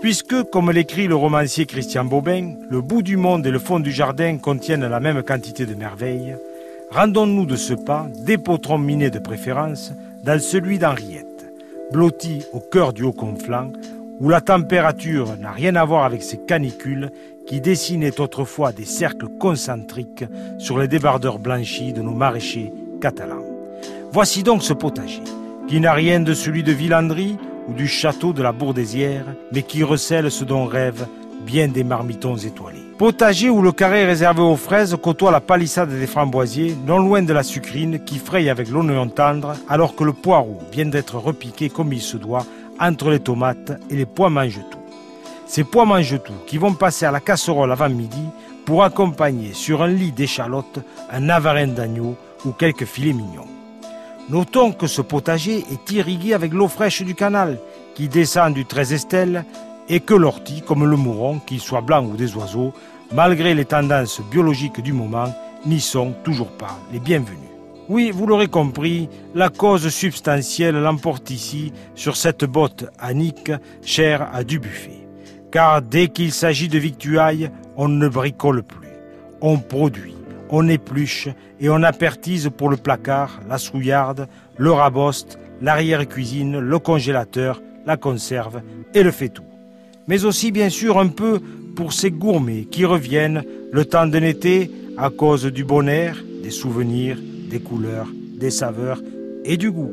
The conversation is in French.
Puisque, comme l'écrit le romancier Christian Bobin, le bout du monde et le fond du jardin contiennent la même quantité de merveilles, rendons-nous de ce pas des potrons minés de préférence dans celui d'Henriette, blotti au cœur du Haut-Conflans, où la température n'a rien à voir avec ces canicules qui dessinaient autrefois des cercles concentriques sur les débardeurs blanchis de nos maraîchers catalans. Voici donc ce potager, qui n'a rien de celui de Villandry ou du château de la Bourdésière, mais qui recèle ce dont rêvent bien des marmitons étoilés. Potager où le carré réservé aux fraises côtoie la palissade des framboisiers, non loin de la sucrine qui fraye avec l'oignon tendre, alors que le poireau vient d'être repiqué comme il se doit entre les tomates et les pois mange-tout. Ces pois mange-tout qui vont passer à la casserole avant midi pour accompagner sur un lit d'échalotes un avarin d'agneau ou quelques filets mignons. Notons que ce potager est irrigué avec l'eau fraîche du canal qui descend du Estelle et que l'ortie, comme le mouron, qu'il soit blanc ou des oiseaux, malgré les tendances biologiques du moment, n'y sont toujours pas les bienvenus. Oui, vous l'aurez compris, la cause substantielle l'emporte ici sur cette botte anique chère à Dubuffet. Car dès qu'il s'agit de victuailles, on ne bricole plus. On produit, on épluche et on apertise pour le placard, la souillarde, le raboste, l'arrière-cuisine, le congélateur, la conserve et le fait tout. Mais aussi bien sûr un peu pour ces gourmets qui reviennent le temps d'un été à cause du bon air, des souvenirs, des couleurs, des saveurs et du goût.